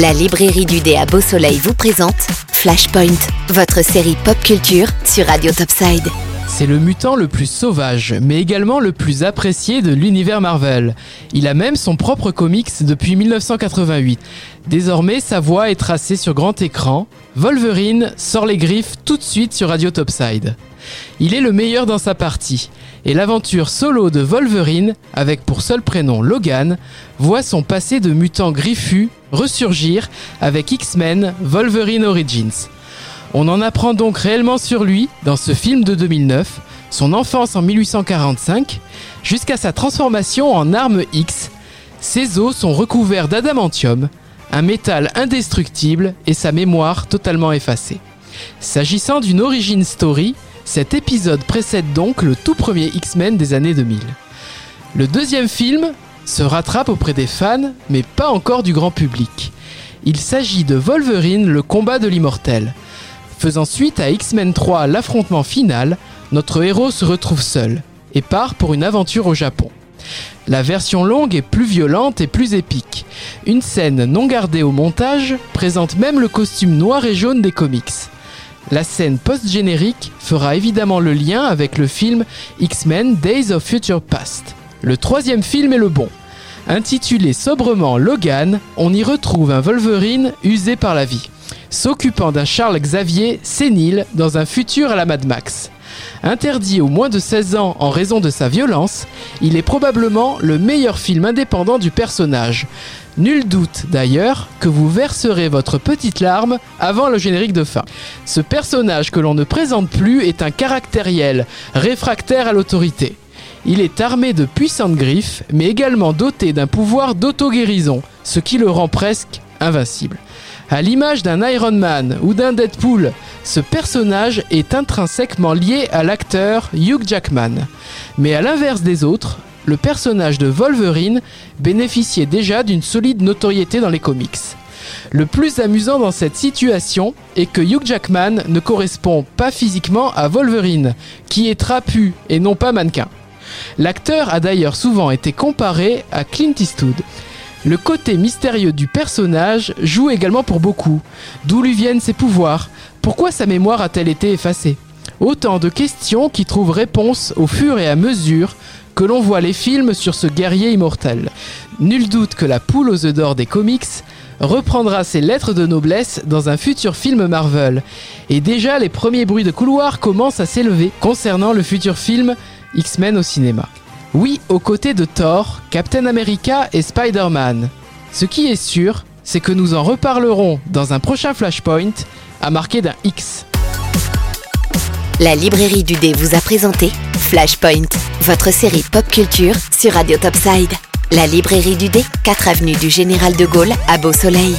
La librairie du dé à Beau Soleil vous présente Flashpoint, votre série pop culture sur Radio Topside. C'est le mutant le plus sauvage, mais également le plus apprécié de l'univers Marvel. Il a même son propre comics depuis 1988. Désormais, sa voix est tracée sur grand écran. Wolverine sort les griffes tout de suite sur Radio Topside. Il est le meilleur dans sa partie, et l'aventure solo de Wolverine, avec pour seul prénom Logan, voit son passé de mutant griffu ressurgir avec X-Men Wolverine Origins. On en apprend donc réellement sur lui dans ce film de 2009, son enfance en 1845, jusqu'à sa transformation en arme X. Ses os sont recouverts d'adamantium, un métal indestructible et sa mémoire totalement effacée. S'agissant d'une origin story, cet épisode précède donc le tout premier X-Men des années 2000. Le deuxième film se rattrape auprès des fans, mais pas encore du grand public. Il s'agit de Wolverine, le combat de l'immortel. Faisant suite à X-Men 3, l'affrontement final, notre héros se retrouve seul et part pour une aventure au Japon. La version longue est plus violente et plus épique. Une scène non gardée au montage présente même le costume noir et jaune des comics. La scène post-générique fera évidemment le lien avec le film X-Men Days of Future Past. Le troisième film est le bon. Intitulé sobrement Logan, on y retrouve un Wolverine usé par la vie, s'occupant d'un Charles Xavier sénile dans un futur à la Mad Max. Interdit aux moins de 16 ans en raison de sa violence, il est probablement le meilleur film indépendant du personnage. Nul doute d'ailleurs que vous verserez votre petite larme avant le générique de fin. Ce personnage que l'on ne présente plus est un caractériel, réfractaire à l'autorité. Il est armé de puissantes griffes, mais également doté d'un pouvoir d'auto-guérison, ce qui le rend presque invincible. À l'image d'un Iron Man ou d'un Deadpool, ce personnage est intrinsèquement lié à l'acteur Hugh Jackman. Mais à l'inverse des autres, le personnage de Wolverine bénéficiait déjà d'une solide notoriété dans les comics. Le plus amusant dans cette situation est que Hugh Jackman ne correspond pas physiquement à Wolverine, qui est trapu et non pas mannequin. L'acteur a d'ailleurs souvent été comparé à Clint Eastwood. Le côté mystérieux du personnage joue également pour beaucoup. D'où lui viennent ses pouvoirs? Pourquoi sa mémoire a-t-elle été effacée? Autant de questions qui trouvent réponse au fur et à mesure que l'on voit les films sur ce guerrier immortel. Nul doute que la poule aux œufs d'or des comics reprendra ses lettres de noblesse dans un futur film Marvel. Et déjà les premiers bruits de couloir commencent à s'élever concernant le futur film X-Men au cinéma. Oui, aux côtés de Thor, Captain America et Spider-Man. Ce qui est sûr, c'est que nous en reparlerons dans un prochain Flashpoint à marquer d'un X. La librairie du dé vous a présenté Flashpoint, votre série pop culture sur Radio Topside. La librairie du dé, 4 avenue du Général de Gaulle à Beau Soleil.